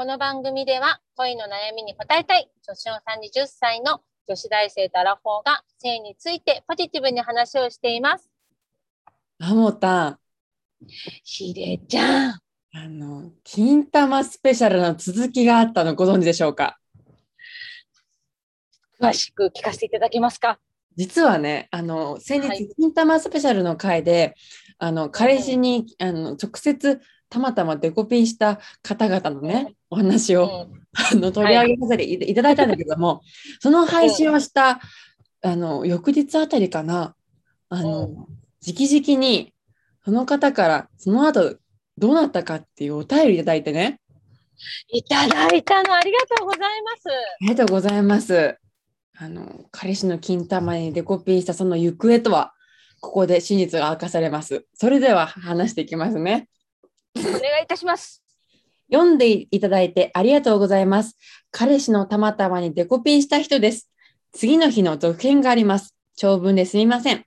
この番組では恋の悩みに答えたい年の差20歳の女子大生とアラフォーが性についてポジティブに話をしています。あもたひでちゃん。あの金玉スペシャルの続きがあったのご存知でしょうか？詳しく聞かせていただけますか？実はねあの先はい日金玉スペシャルの回で、あの彼氏にあの直接たまたまデコピンした方々のねお話を、うん。あの取り上げさせていいただいたんだけども、その配信をした、あの翌日あたりかなあの、う直々にその方からその後どうなったかっていうお便りいただいてねいただいたのありがとうございます。ありがとうございます。あの彼氏の金玉にデコピンしたその行方とはここで真実が明かされます。それでは話していきますね。お願いいたします。読んでいただいてありがとうございます。彼氏のたまたまにデコピンした人です。次の日の続編があります。長文ですみません。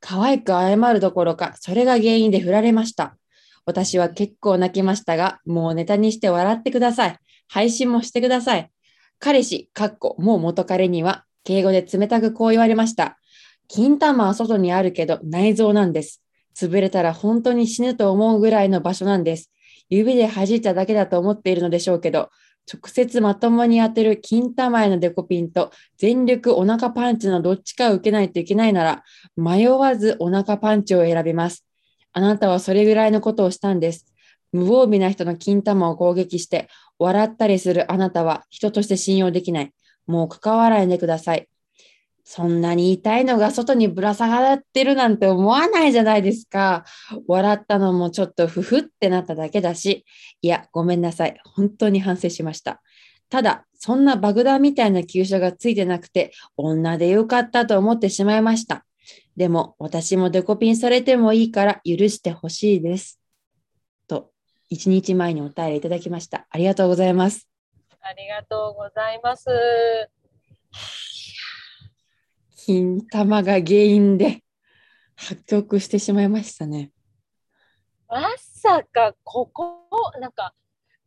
可愛く謝るどころか、それが原因で振られました。私は結構泣きましたが、もうネタにして笑ってください。配信もしてください。彼氏、かっこ、もう元彼には、敬語で冷たくこう言われました。金玉は外にあるけど内臓なんです。潰れたら本当に死ぬと思うぐらいの場所なんです。指で弾いただけだと思っているのでしょうけど、直接まともに当てる金玉へのデコピンと全力お腹パンチのどっちかを受けないといけないなら、迷わずお腹パンチを選びます。あなたはそれぐらいのことをしたんです。無防備な人の金玉を攻撃して、笑ったりするあなたは人として信用できない。もう関わらないでください。そんなに痛いのが外にぶら下がってるなんて思わないじゃないですか。笑ったのもちょっとふふってなっただけだし、いや、ごめんなさい。本当に反省しました。ただ、そんな爆弾みたいな急所がついてなくて、女でよかったと思ってしまいました。でも、私もデコピンされてもいいから許してほしいです。と、一日前にお便りいただきました。ありがとうございます。ありがとうございます。金玉が原因で破局してしまいましたね。まさかここ、なんか、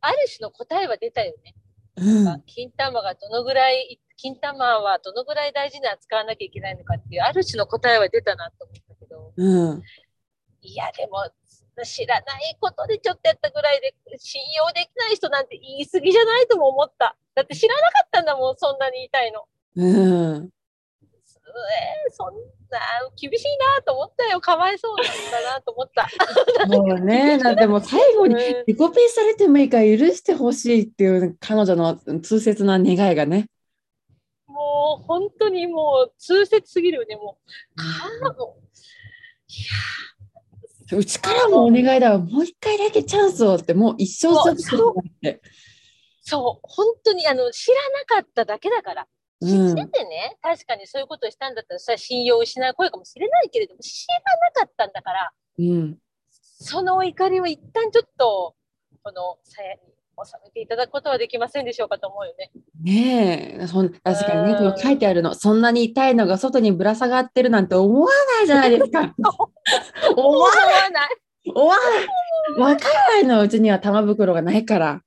ある種の答えは出たよね。うん。金玉がどのぐらい、金玉はどのぐらい大事に扱わなきゃいけないのかっていう、ある種の答えは出たなと思ったけど、うん。いや、でも、知らないことでちょっとやったぐらいで、信用できない人なんて言い過ぎじゃないとも思った。だって知らなかったんだもん、そんなに痛いの。うん。えー、そんな、厳しいなと思ったよ。かわいそうなんだなと思った。もうね、だってもう最後にうんデコピンされてもいいから許してほしいっていう彼女の痛切な願いがね。もう、本当にもう、痛切すぎるよね、もう。かもううちからもお願いだわ。もう一回だけチャンスをって、もう一生ずつって。そう、本当にあの知らなかっただけだから。知うんっててね、確かにそういうことをしたんだったら、それは信用を失う声かもしれないけれども、知らなかったんだから、うん。そのお怒りを一旦ちょっと、このさやに収めていただくことはできませんでしょうかと思うよね。ねえ、そん確かにね、書いてあるの、そんなに痛いのが外にぶら下がってるなんて思わないじゃないですか。思 思わわない。思わない。わからないのうちには玉袋がないから。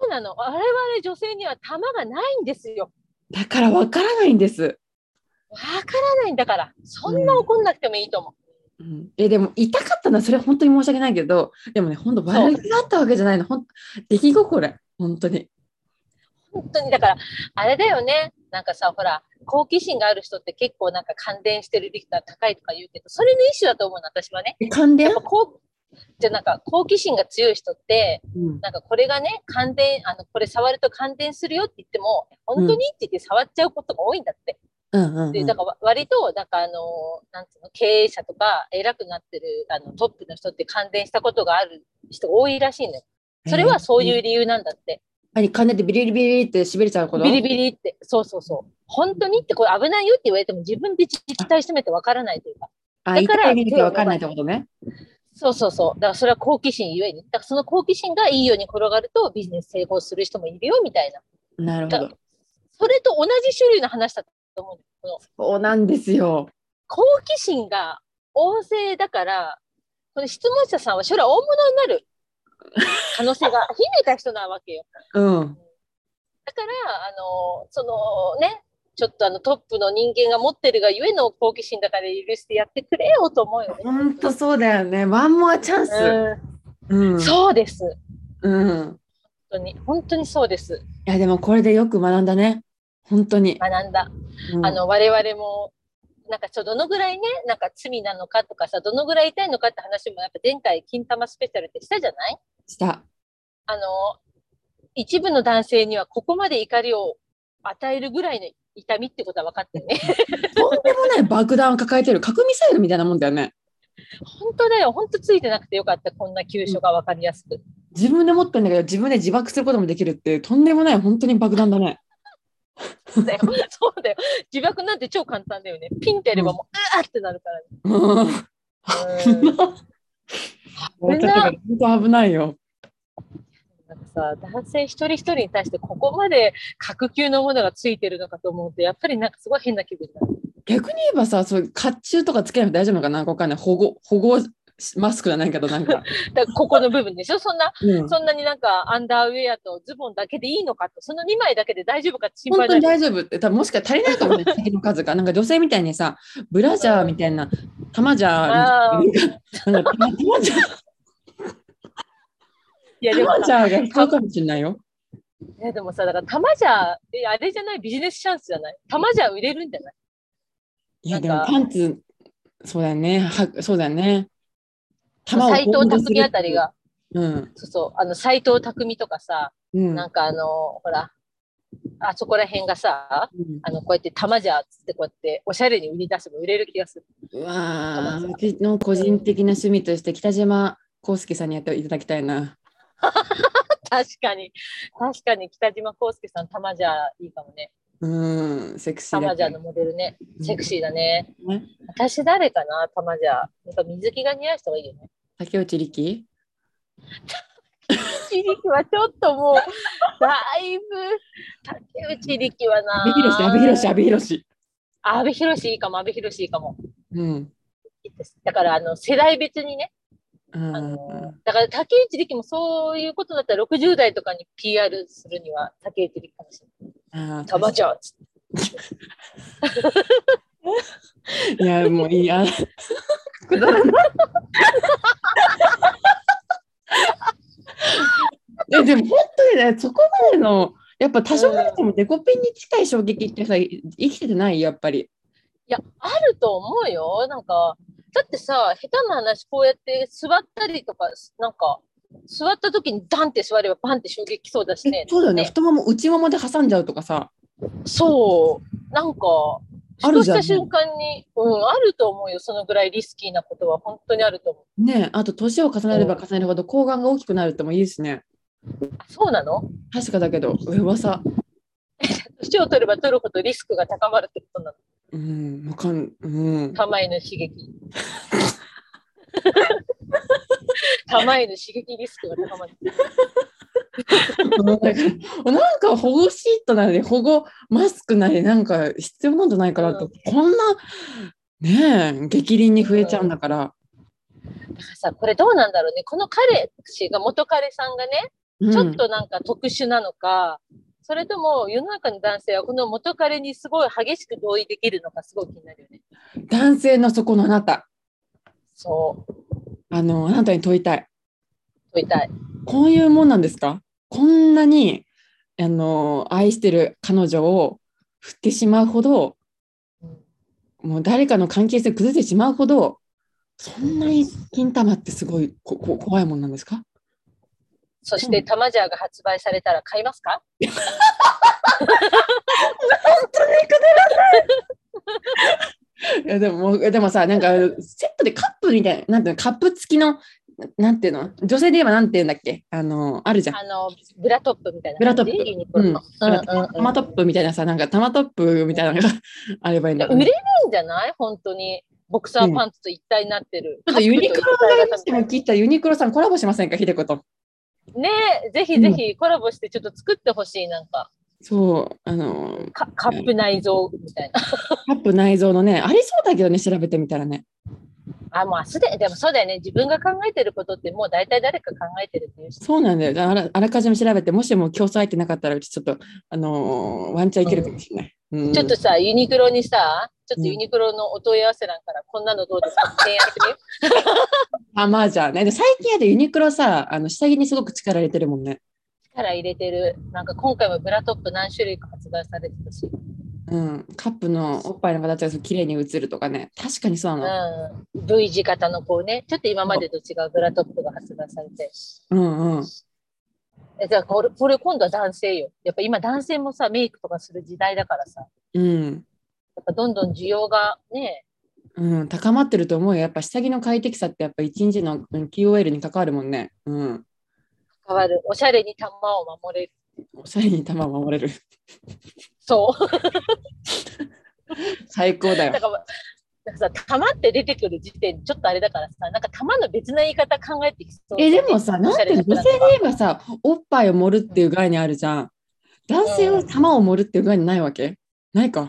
そうなの。我々女性には玉がないんですよ。だからわからないんです。わからないんだから。そんな怒んなくてもいいと思う。うん、えでも痛かったのはそれは本当に申し訳ないけどでもね本当悪気があったわけじゃないの。ほん出来心本当に。本当にだからあれだよね。なんかさほら好奇心がある人って結構なんか感電してる率が高いとか言うけどそれの一種だと思うの私はね。え感電？やっぱこうじゃあなんか好奇心が強い人ってうんなんかこれがね感電あのこれ触ると感電するよって言っても本当にって言って触っちゃうことが多いんだって、うんうんうんでだからわ割となんかあのなんつうの経営者とか偉くなってるあのトップの人って感電したことがある人が多いらしいのよそれはそういう理由なんだって、何感電ってビリビリビリってしびれちゃうことビリビリって、そうそうそう。本当にってこれ危ないよって言われても自分で実態してみてわからないというか。あだから痛い目見てわかんないってことねそうそうそう。だからそれは好奇心ゆえに。だからその好奇心がいいように転がるとビジネス成功する人もいるよみたいな。なるほどそれと同じ種類の話だと思うんです。このそうなんですよ好奇心が旺盛だから、この質問者さんは将来大物になる。可能性が 秘めた人なわけよ。うん。だから、あの、そのね、ちょっとあのトップの人間が持ってるがゆえの好奇心だから許してやってくれよと思うよね。本当そうだよね。ワンモアチャンス。ううんん、。そうです。うん。本当に、本当にそうです。いや、でもこれでよく学んだね。本当に。学んだ。うんあの、我々も、なんかちょ、どのぐらいね、なんか罪なのかとかさ、どのぐらい痛いのかって話も、やっぱ前回、金玉スペシャルってしたじゃない？した。あの、一部の男性にはここまで怒りを与えるぐらいの痛みってことは分かってるね。とんでもない爆弾を抱えてる核ミサイルみたいなもんだよね。本当だよ。本当ついてなくてよかった。こんな急所が分かりやすく。自分で持ってるんだけど、自分で自爆することもできるって、とんでもない本当に爆弾だね。そうだよ。そうだよ。自爆なんて超簡単だよね。ピンってやればもう、うわーってなるからね。うん。うん本当危ないよ。さ、男性一人一人に対してここまで格級のものがついてるのかと思うと、やっぱりなんかすごい変な気分になる。逆に言えばさ、そう甲冑とかつけなくて大丈夫かな？わかんない。保護、保護マスクじゃないけど、なんか。だここの部分でしょ？そんな、うん、そんなになんかアンダーウェアとズボンだけでいいのかと、その2枚だけで大丈夫か心本当に。大丈夫って、多分もしかしたら足りないかもね、先の数が。なんか女性みたいにさ、ブラジャーみたいな、玉ジャー、あーなんか玉玉ジャー、いやでも玉ジさ、ャーが必要かもしれないよ。いやでもさ、だから玉じゃ、えあれじゃない？ビジネスチャンスじゃない？玉じゃ売れるんじゃない？いや、でもパンツ、そうだよね。はそうだよね。玉を斎藤匠あたりが、うん。そうそう、あの斎藤匠とかさ、うん。なんかあの、ほら、あそこら辺がさ、うんあの、こうやって玉じゃっつってこうやっておしゃれに売り出せば売れる気がする。うわー、うちの個人的な趣味として北島康介さんにやっていただきたいな。確かに、確かに北島康介さん玉じゃいいかもね。うん、セクシーだ玉じゃのモデルね。セクシーだね。ね。私誰かな？玉じゃ。やっぱ水着が似合う人がいいよね。竹内力？一力はちょっともう、だいぶ、竹内力はな。阿部寛、阿部寛、阿部寛。阿部寛いいかも、阿部寛いいかも。うん。だから、あの、世代別にね、だから竹内力もそういうことだったら60代とかに PR するには竹内力かもしれない。いや、もういいや。くだらない。えでも本当にね、そこまでの、やっぱ多少なりともデコピンに近い衝撃ってさ、生きててない？やっぱり。いや、あると思うよ。なんか、だってさ、下手な話、こうやって座ったりとか、なんか、座った時にダンって座ればバンって衝撃きそうだしね。そうだよね、太もも、内ももで挟んじゃうとかさ。そう。なんか、あるした瞬間に、うん、あると思うよ。そのぐらいリスキーなことは本当にあると思う。ねあと年を重ねれば重ねるほど睾丸が大きくなるってもいいですね。あそうなの？確かだけど、噂。年を取れば取るほどリスクが高まるってことなの。うん、わかん、うん。玉への刺激。玉への刺激リスクが高まる。なんかなんか保護シートなり保護マスクなりなんか必要なんじゃないかなと、うんこんなねえ激鱗に増えちゃうんだから、だからさ、これどうなんだろうね。この彼氏が、元彼さんがね、うんちょっとなんか特殊なのか、それとも世の中の男性はこの元彼にすごい激しく同意できるのかすごい気になるよね。男性の底のあなた。そう、あのあなたに問いたい。問いたい。こういうもんなんですか？こんなにあの愛してる彼女を振ってしまうほどうん。もう誰かの関係性崩れてしまうほどそんなに金玉ってすごいここ怖いもんなんですか？そして、タマジャーが発売されたら買いますか？い。やでも でもさなんかセットでカップみたいななんていうの？カップ付きのなんていうの？女性で言えばなんて言うんだっけ？あのあるじゃん。あの、ブラトップみたいなブラトップ。うん。玉トップみたいなさなんか玉トップみたいなのが あればいいんだね売れるんじゃない？本当に。ボクサーパンツと一体になってる。ちょっとユニクロカップと一体型がしても聞いたユニクロさんコラボしませんか？ひでこと。ねえ、ぜひぜひコラボしてちょっと作ってほしい。なんか、そうあのカカップ内臓みたいな。カップ内臓のねありそうだけどね調べてみたらね。あ、もう明日で、でもそうだよね。自分が考えてることってもう大体誰か考えてるっていうし。そうなんだよ。あらあらかじめ調べて、もしも競争相手なかったら、うちちょっと、あのーワンチャンいけるかもしれない。うんちょっとさ、ユニクロにさ、ちょっとユニクロのお問い合わせ欄から、こんなのどうですか？提案して あ、まあじゃあね。で最近やでユニクロさ、あの下着にすごく力入れてるもんね。う。力入れてる。なんか今回もブラトップ何種類か発売されてたし。うん。カップのおっぱいの形が綺麗に映るとかね。確かにそうなの。うん。V 字型のこうね、ちょっと今までと違うブラトップが発売されて。うんうん。えじゃあこれ、これ今度は男性よ。やっぱ今男性もさ、メイクとかする時代だからさ、うん。やっぱどんどん需要がね、うん、高まってると思うよ。やっぱ下着の快適さってやっぱ一日のうん QOL に関わるもんね。うん。変わる。おしゃれに玉を守れる。おしゃれに玉を守れる。そう。最高だよだ。から、なんかさ、玉って出てくる時点でちょっとあれだからさ、なんか玉の別な言い方考えてきそう。え、でもさ、なんて女性で言えばさ、おっぱいを盛るっていう概念あるじゃん。男性は玉を盛るっていう概念ないわけ？ないか。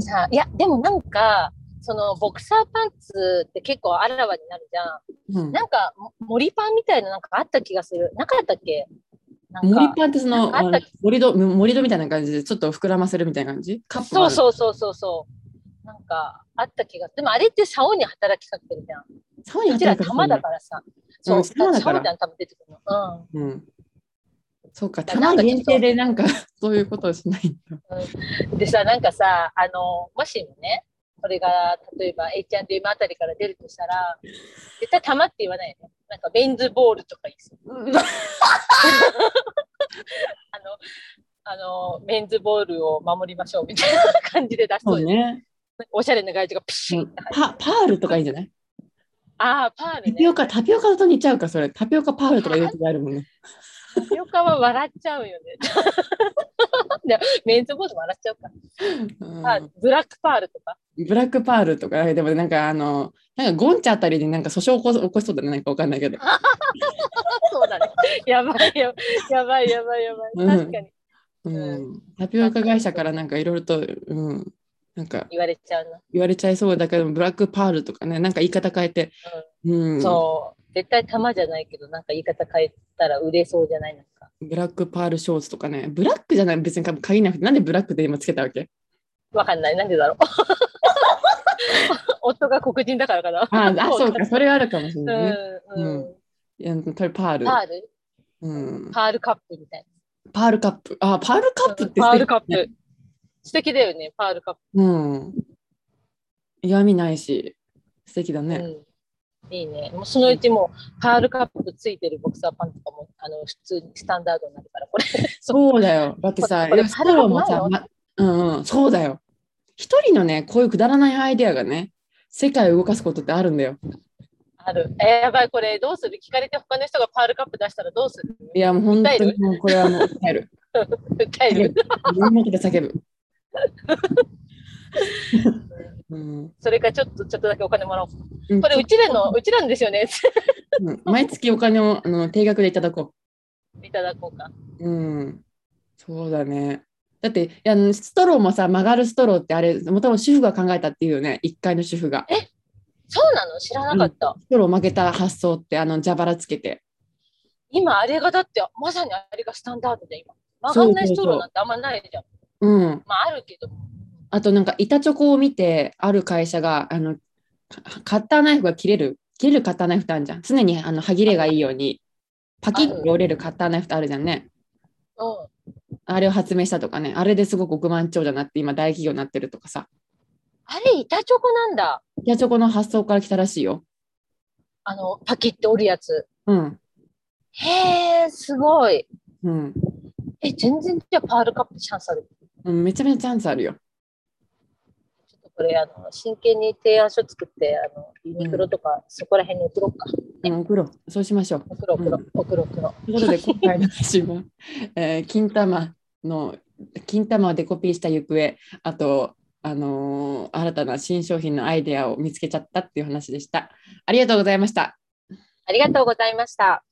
さ、いや、でもなんか、そのボクサーパンツって結構あらわになるじゃん。うん。なんか、も森パンみたいななんかあった気がする。なかったっけ？森パンってその、あのなんかあった盛り土、盛り土みたいな感じでちょっと膨らませるみたいな感じ？カップそうう。そうそうそうそう。なんか、あった気が。でもあれって竿に働きかけてるじゃん。竿にうちら働く玉だからさ。そう、うん玉だから竿みたいなの多分出てくるの。うん。そうか、玉なんかちょっと限定でなんか そういうことをしないんだ。うん。でさ、なんかさ、あの、もしもね、これが例えば H&M あたりから出るとしたら、絶対玉って言わないよね。なんかメンズボールとか言いそう。あの、あの、メンズボールを守りましょうみたいな感じで出しそそうね。ね。おしゃれな外地がピシッ。パパールとかいいんじゃない？ああ、パールねタピオ。カ、タピオカと似ちゃうか、それ。タピオカパールとか言う時あるもんね。タピオカは笑っちゃうよね。でメンズボールも笑っちゃうか。うんあブラックパールとか。ブラックパールとか、でもなんかあの、なんかゴンチャあたりでなんか訴訟起こす起こしそうだね、なんかわかんないけど。そうだね。やばいよ。やばいやばいやばい。うん確かにうん、タピオカ会社からなんかいろいろと、うん、なんか言われちゃうな。言われちゃいそうだけど、ブラックパールとかね、なんか言い方変えて、うん、そう。絶対玉じゃないけど、なんか言い方変えたら売れそうじゃないなんか。ブラックパールショーツとかね、ブラックじゃない、別に限らなくて、なんでブラックで今つけたわけわかんない。なんでだろう。夫が黒人だからかな。ああ、そうか、それはあるかもしれないね。んうん。いや、パール、パール？うん。パールカップみたいパールカップ。あ、パールカップっな。てパールカップ。素敵だよね、パールカップ。うん。嫌味ないし、素敵だね。うん、いいね。もうそのうちもうパールカップついてるボクサーパンとかもあの普通にスタンダードになるから、これ。そうだよ。だってさ、これいやストローもさ、まうんうん、そうだよ。一人のね、こういうくだらないアイデアがね、世界を動かすことってあるんだよ。ある。えーやばい、これどうする？聞かれて他の人がパールカップ出したらどうする？いや、もう本当にもうこれはもう訴える。訴える。で叫ぶ。うんそれかちょっと、ちょっとだけお金もらおう。うんこれうちらの、うちらのですよね。うん毎月お金をあの定額でいただこいただこうか。う。うん。そうだね。だって、いやあのストローもさ、曲がるストローってあれ、もともと主婦が考えたっていうよね、1階の主婦が。そうなの？知らなかった。ストロー曲げた発想って、あの、蛇腹つけて。今、あれがだって、まさにあれがスタンダードで今。曲がんないストローなんてあんまないじゃん。うん。まあ、あるけど。あとなんか板チョコを見てある会社があのカカッターナイフが切れる切れるカッターナイフってあるじゃん常にあの歯切れがいいようにパキッと折れるカッターナイフってあるじゃんねうん。あれを発明したとかねあれですごく億万長者になって今大企業になってるとかさあれ、板チョコなんだ。板チョコの発想から来たらしいよあの、パキって折るやつ。うんへえ、すごい。うん、え、全然じゃあパールカップチャンスある。うん、めちゃめちゃチャンスあるよこれ、あの、真剣に提案書作って、あの、ユニクロとか、そこら辺に送ろうか。うん送ろうそうしましょう送ろう、送ろう、送ろう、送ろう。ということで今回の話は、えー、金玉の金玉をデコピーした行方あとあのー新たな新商品のアイデアを見つけちゃったっていう話でした。ありがとうございました。ありがとうございました。